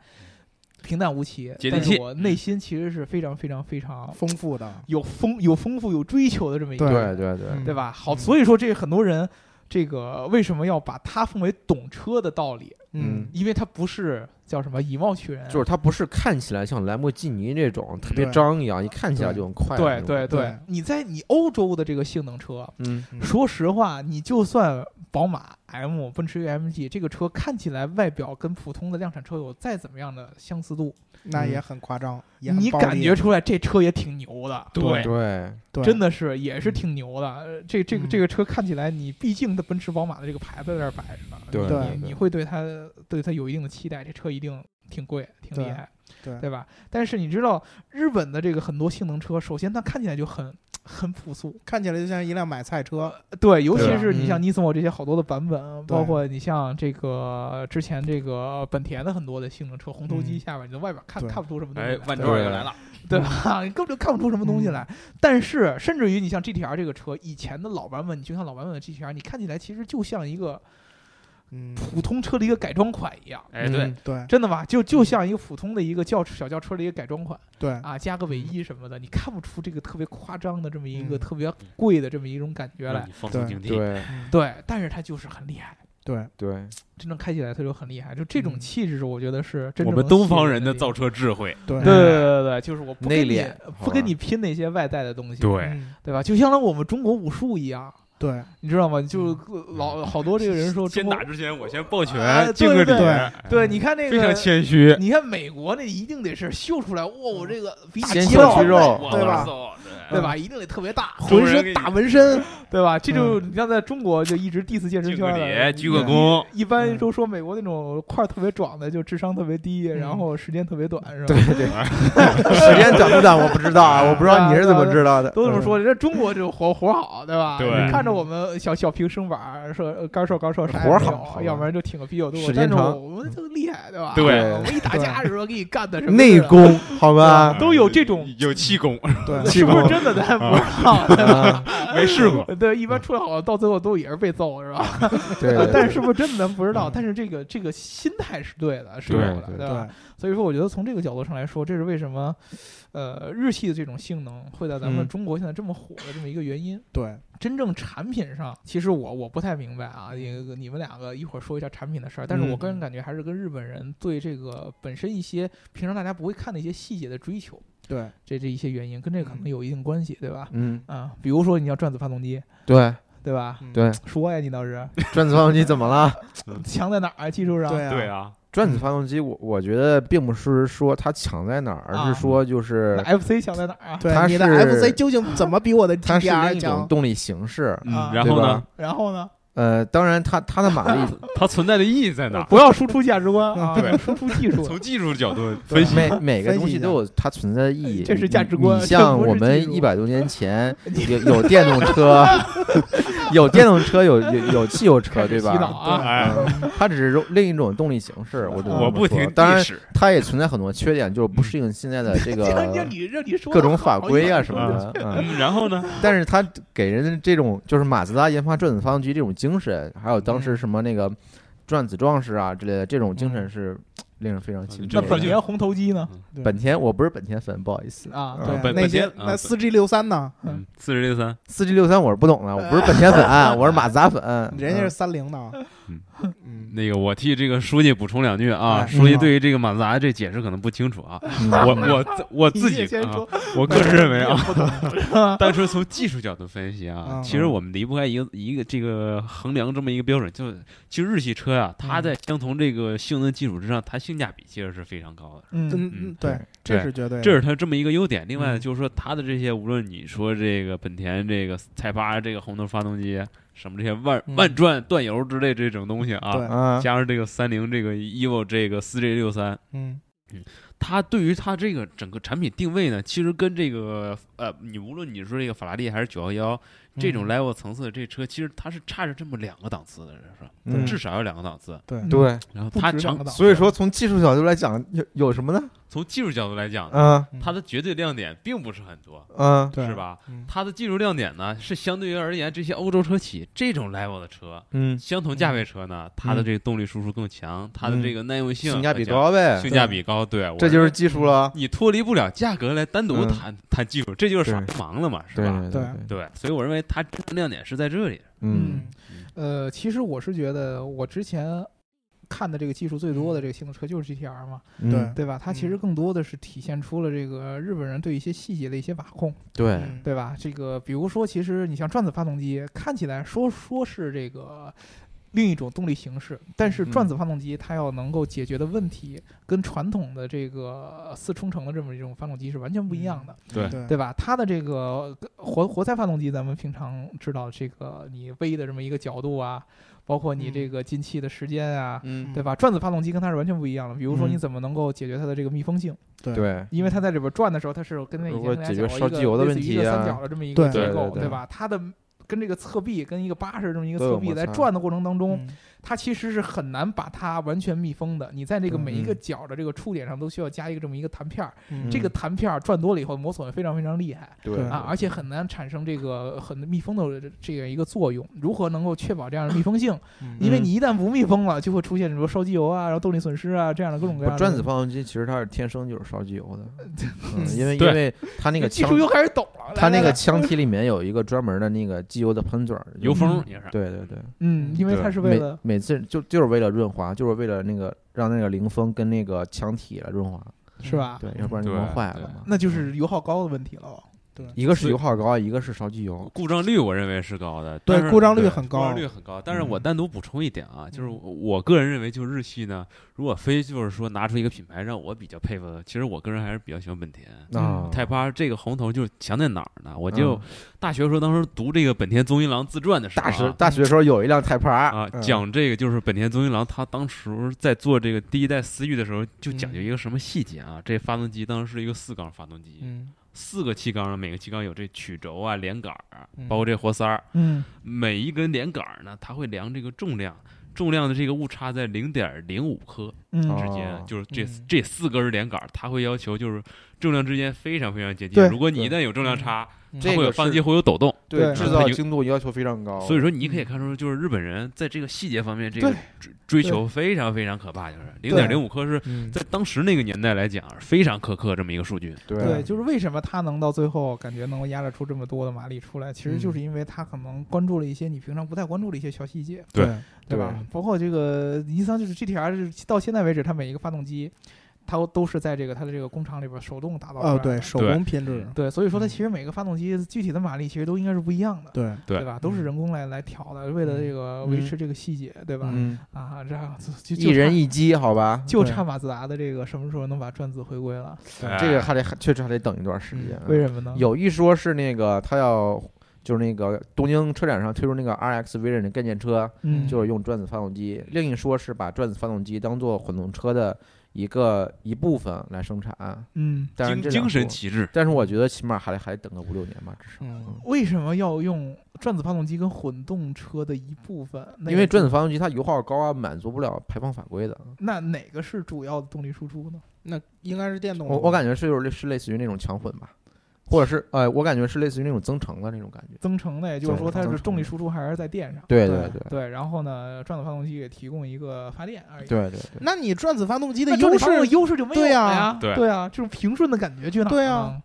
平淡无奇，但是我内心其实是非常非常非常丰富的，有丰有丰富有追求的这么一个对，对对对，吧？好，嗯所以说这很多人。这个为什么要把它奉为懂车的道理？嗯，因为它不是叫什么以貌取人，就是它不是看起来像兰博基尼这种特别对张扬，一看起来就很快。对对对你在你欧洲的这个性能车，嗯，嗯说实话，你就算宝马 M、奔驰 AMG 这个车看起来外表跟普通的量产车有再怎么样的相似度，那也很夸张，也很你暴力感觉出来这车也挺牛的，对。对，对。真的是也是挺牛的。呃这这个嗯。这个车看起来，你毕竟的奔驰、宝马的这个牌子在这儿摆着呢，对。你对。你你会对它对它有一定的期待，这车一定挺贵、挺厉害，对。对吧？但是你知道日本的这个很多性能车，首先它看起来就很很朴素。看起来就像一辆买菜车。对，尤其是你像嗯 Nismo 这些好多的版本，包括你像这个之前这个本田的很多的性能车，红头机嗯下边你在外边看看不出什么东西来，，哎万对吧众又来了，对吧？你根本就看不出什么东西来。但是，甚至于你像 GTR 这个车，以前的老版本，你就像老版本的 GTR，你看起来其实就像一个嗯，普通车的一个改装款一样。哎，对。嗯，对。真的吗？就就像一个普通的一个轿小轿车的一个改装款。对，啊，加个尾翼什么的，你看不出这个特别夸张的这么一个嗯。特别贵的这么一种感觉来。放松警惕。对。嗯对，但是它就是很厉害，对，对，真正开起来它就很厉害。就这种嗯。气质，我觉得是真正我们东方人的的造车智慧，对，对对对就是我不跟你不跟你拼那些外在的东西，对。嗯。对吧？就像我们中国武术一样，对，你知道吗？就老好多这个人说先打之前我先抱哎拳敬个礼对对，你看那个非常个。谦虚，你看美国那一定得是秀出来，哇，我这个比你纤肌肉对吧对吧？一定得特别大，浑身大纹身，对吧？这就你像在中国就一直 diss 健身敬个圈的，礼，鞠个躬，一般都说美国那种块儿特别壮的，就智商特别低，嗯然后时间特别短，是吧？对对，时间短不短我不知道啊，我不知道你是怎么知道的。都这么说，人家中国就活活好，对吧？对你看着我们小小平身板，说呃干瘦干瘦啥也没有活好要不然就挺个啤酒肚，但是时间长我们这个厉害，对吧？对我们一打架的时候给你干的什么内功好吧？都有这种，有气功，对，是不是真的咱不知道，对吧？啊，没试过。对，一般出来好了，到最后都也是被揍，是吧？对，但是是不是真的咱不知道？嗯但是这个这个心态是对的，是有对的，对对吧？对，所以说，我觉得从这个角度上来说，这是为什么，呃，日系的这种性能会在咱们嗯中国现在这么火的这么一个原因。对，真正产品上，其实我我不太明白啊，也你们两个一会儿说一下产品的事儿，但是我嗯个人感觉还是跟日本人对这个本身一些平常大家不会看的一些细节的追求，对，这这一些原因跟这个可能有一定关系，对吧？嗯，啊，比如说你要转子发动机，对对吧？嗯对，说呀，你倒是转子发动机怎么了？强在哪儿啊？技术上？对啊，对啊，转子发动机，我我觉得并不是说它强在哪儿，而啊是说就是 FC 强在哪儿啊？它对你的是 FC 究竟怎么比我的它是另 GTR 一种强？动力形式，然后呢对吧？然后呢？呃，当然它它的马力 它存在的意义在哪？不要输出价值观啊，对输出技术。从技术角度分析，每每个东西都有它存在的意义。这是价值观你像我们一百多年前有 有电动车，有电动车，有有有汽油车，对吧？啊！哎，嗯它只是另一种动力形式。我就我不听当然它也存在很多缺点，就是不适应现在的这个让让你让你各种法规啊什么的。嗯，嗯，然后呢？但是它给人的这种就是马自达研发转子发动机这种精神，还有当时嗯什么那个转子壮士啊之类的这种精神嗯是令人非常钦佩那。本田红头机呢？本田我不是本田粉，不好意思。啊，本那些本田啊那四 G 六三呢？嗯，四 G 六三，四 G 六三我是不懂的，我不是本田粉，我是马自达粉。人家是嗯三菱的，嗯。嗯，那个我替这个书记补充两句啊，哎。书记嗯对于这个马自达这解释可能不清楚啊，嗯。我我我自己啊，我个人认为啊？单纯 从技术角度分析啊，嗯。其实我们离不开一个一个这个衡量这么一个标准，就是其实日系车啊，它在相同这个性能基础之上，它性价比其实是非常高的。嗯对，这是绝对，这是它这么一个优点。另外嗯。就是说，它的这些无论你说这个本田这个采八这个红头发动机，什么这些万嗯。万转断油之类这种东西啊，对。啊，加上这个三菱这个 evo 这个四 G 六三，嗯它对于它这个整个产品定位呢，其实跟这个呃，你无论你说这个法拉利还是九幺幺这种嗯 level 层次的这车，其实它是差着这么两个档次的，是吧？嗯至少有两个档次。对对，然后它长止两个档次所以说从技术角度来讲，有有什么呢？从技术角度来讲，嗯嗯它的绝对亮点并不是很多，嗯是吧？嗯它的技术亮点呢，是相对于而言，这些欧洲车企这种 level 的车，嗯，相同价位车呢，它的这个动力输出更强，它的这个耐用性性价比，高呗，性价比高。对，我这就是技术了。你脱离不了价格来单独嗯。谈谈技术，这就是耍对。流氓了嘛，是吧？对对对，所以我认为它亮点是在这里。嗯。呃，其实我是觉得我之前看的这个技术最多的这个性能车就是 GTR 嘛，嗯。对。对。吧？它其实更多的是体现出了这个日本人对一些细节的一些把控，对，嗯对吧？这个比如说，其实你像转子发动机，看起来说说是这个另一种动力形式。但是嗯转子发动机它要能够解决的问题，跟传统的这个四冲程的这么一种发动机是完全不一样的。对对对吧？它的这个活活塞发动机，咱们平常知道这个你 V 的这么一个角度啊，包括你嗯这个进气的时间啊，嗯对吧？转子发动机跟它是完全不一样的。比如说，嗯你怎么能够解决它的这个密封性？对对，因为它在里边转的时候，它是跟那以前跟大家解决烧讲过一个机油的问类似于一个题啊三角的这么一个结构，对对对吧？它的跟这个侧壁跟一个八似的这么一个侧壁在转的过程当中，嗯它其实是很难把它完全密封的。你在这个每一个嗯角的这个触点上都需要加一个这么一个弹片儿，嗯这个弹片儿转多了以后磨损非常非常厉害。对啊，而且很难产生这个很密封的这样一个作用。如何能够确保这样的密封性？嗯因为你一旦不密封了，就会出现什么烧机油啊，然后动力损失啊这样的各种各样转子发动机其实它是天生就是烧机油的，嗯，因为因为它那个枪技术，又开始懂了。它那个来来来枪体里面有一个专门的那个机油的喷嘴儿，油封也是。对对对，嗯，因为它是为了每次就就是为了润滑，就是为了那个让那个零封跟那个墙体来润滑，是吧？对，要不然就对弄坏了嘛。那就是油耗高的问题了。一个是油耗高，一个是烧机油。故障率我认为是高的，但是对故障率很高故障率很高。但是我嗯单独补充一点啊，就是我我个人认为，就是日系呢，如果非就是说拿出一个品牌让我比较佩服的，其实我个人还是比较喜欢本田。啊，泰帕这个红头就强在哪儿呢？我就嗯大学时候当时读这个本田宗一郎自传的时候大啊，学大学时候有一辆泰帕啊，嗯讲这个就是本田宗一郎他当时在做这个第一代思域的时候，就讲究嗯一个什么细节啊？这发动机当时是一个四缸发动机，嗯四个气缸，每个气缸有这曲轴啊、连杆儿包括这活塞儿。嗯。每一根连杆儿呢，它会量这个重量，重量的这个误差在零点零五克之间，就是这、嗯这四根连杆儿，它会要求就是重量之间非常非常接近。如果你一旦有重量差，嗯。这会有发动机会有抖动。对对。制造精度要求非常高，所以说你可以看出，就是日本人在这个细节方面，这个追追求非常非常可怕，就是零点零五克是嗯。在当时那个年代来讲非常苛刻这么一个数据。对。对，就是为什么它能到最后感觉能够压得出这么多的马力出来，其实嗯。就是因为它可能关注了一些你平常不太关注的一些小细节，对。对吧？包括这个尼桑就是 GTR 是到现在为止，它每一个发动机，它都是在这个它的这个工厂里边手动打造出来哦的。对手工拼制对，所以说它嗯。其实每个发动机具体的马力其实都应该是不一样的，对。对。吧？都是人工来来调的，为了这个维持这个细节，对吧？嗯，啊，这样子就一人一机，好吧，就差马自达的这个什么时候能把转子回归了？哎这个还得确实还得等一段时间。为什么呢？有一说是那个他要就是那个东京车展上推出那个 RX Vision 的概念车，嗯，就是用转子发动机；另一说是把转子发动机当做混动车的一个一部分来生产。嗯，精但是精神旗帜，但是我觉得起码还得还等个五六年吧，至少。嗯为什么要用转子发动机跟混动车的一部分？那因为转子发动机它油耗高啊，满足不了排放法规的。那哪个是主要的动力输出呢？那应该是电动。我我感觉是就是类是类似于那种强混吧，或者是呃，我感觉是类似于那种增程的那种感觉。增程的，也就是说它是动力输出还是在电上？对对对对，然后呢，转子发动机也提供一个发电而已。对对对。那你转子发动机的优势优势就没有对呀了呀，对对啊，这种平顺的感觉去哪儿呢？对 啊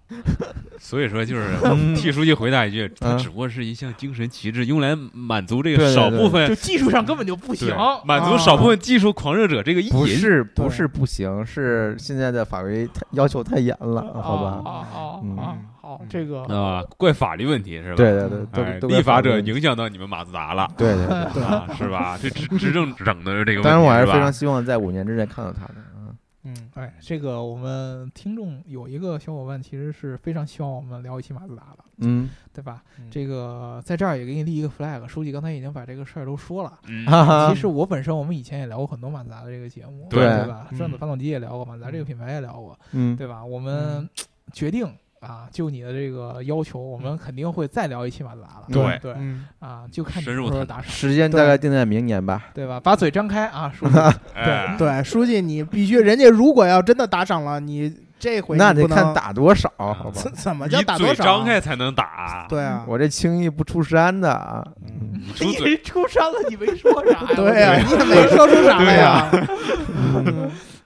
所以说就是嗯替书记回答一句，它嗯只不过是一项精神旗帜，用来满足这个少部分就技术上根本就不行，满足啊少部分技术狂热者这个意淫。不是不是不行，是现在的法规太要求太严了，好吧？啊啊嗯啊！好，嗯这个啊，怪法律问题是吧？对对对，哎，都都立法者影影响到你们马自达了，对对对。对啊，是吧？这执执政整的这个问题，当然，我还是非常希望在五年之内看到他的。嗯嗯哎，这个我们听众有一个小伙伴其实是非常希望我们聊一期马自达的，嗯，对吧？嗯这个在这儿也给你立一个 flag，书记刚才已经把这个事儿都说了。其实我本身我们以前也聊过很多马自达的这个节目，对对吧？嗯转子发动机也聊过，马自达这个品牌也聊过，嗯，对吧？我们决定啊，就你的这个要求，我们肯定会再聊一期马自达了。对对嗯啊，就看你深入探讨什么时候打赏，时间大概定在明年吧。对吧？把嘴张开啊，书记。对，对，书记你必须，人家如果要真的打赏了，你这回那得看打多少，好吧怎？怎么叫打多少？嘴张开才能打，对啊，我这轻易不出山的啊。嗯你出嘴你出山了，你没说啥呀？对呀，我你也没说出啥来呀。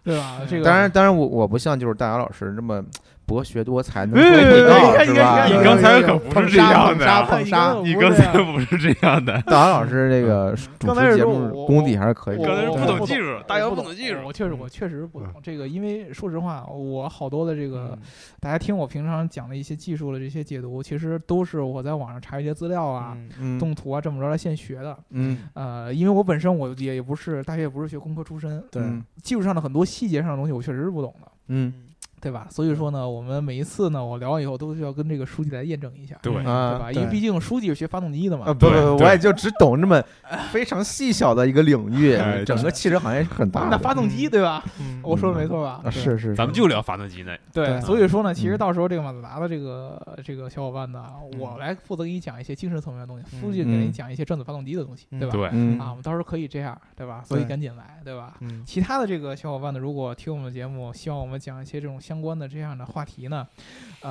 对吧？这个当然，当然我我不像就是大姚老师这么博学多才，能说会哎道，哎是吧？哎你刚才可不是这样的啊。捧你刚才不是这样的，大王老师这个主持节目我功底还是可以。刚才是不懂技术大姚不不懂技术。我确实我确实不懂这个，因为说实话，我好多的这个嗯。大家听我平常讲的一些技术的这些解读，其实都是我在网上查一些资料啊、动图啊这么着来现学的。嗯。呃，因为我本身我也也不是大学也不是学工科出身，对。嗯技术上的很多细节上的东西我确实是不懂的。嗯对吧？所以说呢，我们每一次呢，我聊完以后都需要跟这个书记来验证一下，对对啊吧？因为毕竟书记是学发动机的嘛啊，，不不不，我也就只懂这么非常细小的一个领域哎，整个汽车行业是很大的。那发动机对吧？嗯我说的没错吧？啊，是是，咱们就聊发动机呢。对，所以说呢，其实嗯到时候这个马自达的这个这个小伙伴呢，我来负责给你讲一些精神层面的东西，书记给你嗯讲一些转子发动机的东西，嗯对吧？对，嗯啊，我们到时候可以这样，对吧？所以赶紧来，对吧？嗯其他的这个小伙伴呢，如果听我们的节目，希望我们讲一些这种相关的这样的话题呢，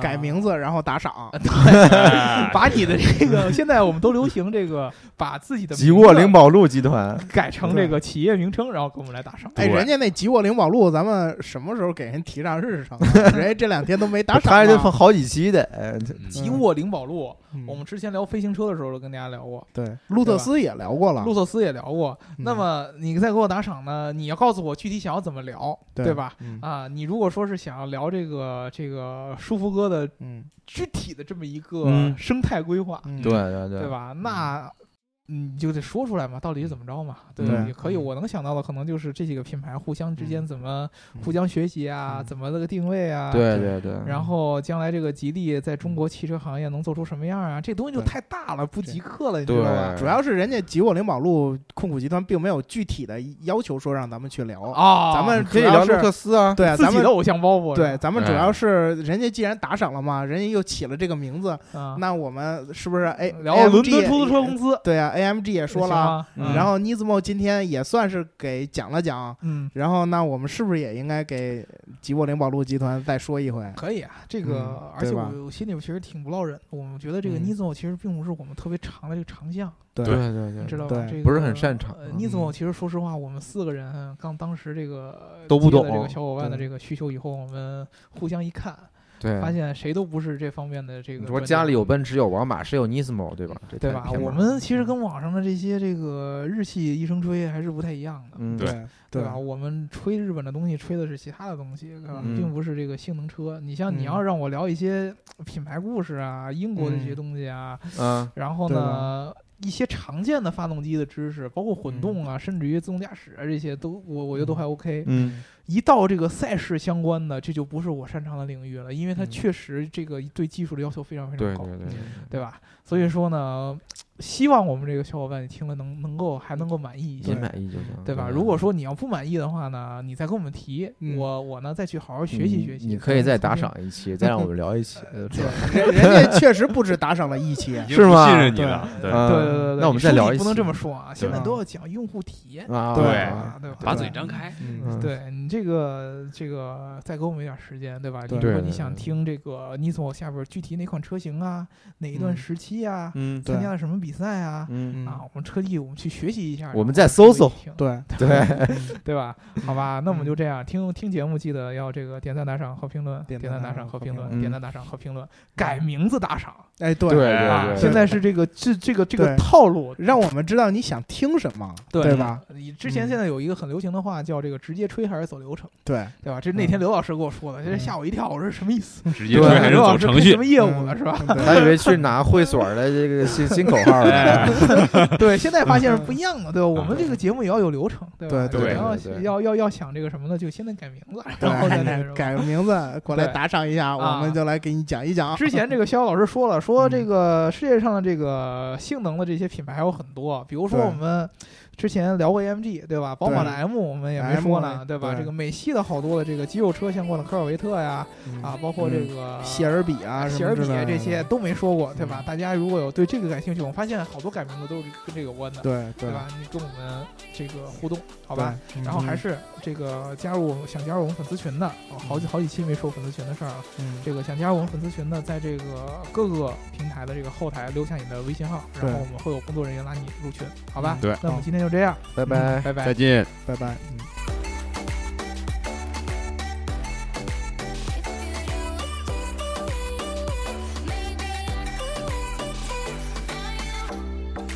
改名字然后打赏，哎 把你的这个，现在我们都流行这个，把自己的吉沃名字灵宝路集团，改成这个企业名称，然后给我们来打赏。哎，人家那吉沃灵宝路，咱们什么时候给人提上日程啊？人家这两天都没打赏他还得放啊。好几期的，吉沃灵宝路，嗯我们之前聊飞行车的时候都跟大家聊过，对路特斯也聊过了路，特斯也聊过。嗯那么你再给我打赏呢？你要告诉我具体想要怎么聊，对吧？？嗯啊，你如果说是想要聊这个这个舒服哥的嗯，具体的这么一个嗯生态规划，嗯对对对对？吧？那你就得说出来嘛，到底是怎么着嘛？对？也可以，嗯我能想到的可能就是这几个品牌互相之间嗯怎么嗯互相学习啊，嗯怎么这个定位啊，对对对，然后将来这个吉利在中国汽车行业能做出什么样啊？这东西就太大了，不及客了，你知道吧？主要是人家吉沃灵宝路控股集团并没有具体的要求说让咱们去聊，啊，咱们可以聊路克斯啊，对啊，咱们自己的偶像包袱，对，咱们主哎要是人家既然打赏了嘛，人家又起了这个名字，啊，那我们是不是哎聊伦敦出租车公司？司对啊，AMG 也说了，嗯。然后 Nismo 今天也算是给讲了讲，嗯。然后那我们是不是也应该给吉沃灵宝路集团再说一回？可以啊，这个，嗯而且我我心里边其实挺不落忍。我们觉得这个嗯。Nismo 其实并不是我们特别长的这个长项，对。对对知道吧？这个不是很擅长。Nismo 其实说实话，我们四个人刚当时这个都不懂。这个小伙伴的这个需求以后，我们互相一看，对，发现谁都不是这方面的这个。说家里有奔驰有宝马，谁有 Nismo 对吧？这对吧？我们其实跟网上的这些这个日系一声吹还是不太一样的。嗯对对对吧？我们吹日本的东西，吹的是其他的东西，对吧？嗯并不是这个性能车。你像你嗯要让我聊一些品牌故事啊，英国的这些嗯东西啊，嗯，然后呢，一些常见的发动机的知识，包括混动嗯。啊，甚至于自动驾驶啊，这些都我我觉得都还 OK。嗯。一到这个赛事相关的，这就不是我擅长的领域了，因为它嗯。确实这个对技术的要求非常非常高，对对对对。对吧？所以说呢，希望我们这个小伙伴你听了能能够还能够满意一些。您。满意就行，对吧？如果说你要不满意的话呢，你再跟我们提，嗯。我我呢再去好好学习学习。你可以再打赏一期，再让我们聊一期，人人家确实不止打赏了一期，是吗？信任你了，对，嗯对对对对，那我们再聊一期。不能这么说啊，现在都要讲用户体验，啊，对啊对吧？把嘴张开，对你这个这个再给我们一点时间，对吧？对你说你想听这个 Nismo 下边具体哪款车型啊，哪一段嗯。时期啊，嗯对参加了什么比赛啊？嗯，嗯啊，我们特地我们去学习一下，我们再搜搜对对，对吧？好吧，那我们嗯就这样，听听节目记得要这个点赞、打赏和评论，点赞、打点赞打赏赏和评论，点赞、打赏和评论，改名字打赏哎对对啊！现在是这个这这个这个套路，让我们知道你想听什么，对对吧？你之前嗯现在有一个很流行的话叫这个直接吹还是走流程，对，对吧？这那天嗯刘老师跟我说的，这嗯吓我一跳，我说什么意思？直接吹还是走程序什么？业务了嗯是吧？对还以为去拿会所的这个新新口号呢，对，现在发现是不一样的，对吧？我们这个节目也要有流程，对吧？对对然后对对要要要想这个什么呢？就现在改名字，然后再那个什，么改个名字 过来打赏一下，啊我们就来给你讲一讲。之前这个肖老师说了，说嗯这个世界上的这个性能的这些品牌还有很多，比如说我们之前聊过 AMG，对吧？宝马的 M 我们也没说呢，对吧？这个美系的好多的这个肌肉车相关的科尔维特呀，嗯啊，包括这个谢尔比啊，什谢尔比这些，都没说过，对吧嗯？大家如果有对这个感兴趣，我发现好多改名字都是跟这个有关的，对对对吧？你跟我们这个互动，好吧？？然后还嗯是这个加入想加入我们粉丝群的，哦好几好几期没说粉丝群的事儿了。嗯这个想加入我们粉丝群的，在这个各个平台的这个后台留下你的微信号，然后我们会有工作人员拉你入群，好吧？对那我们今天就这样，拜拜。拜拜再。见。拜拜。嗯。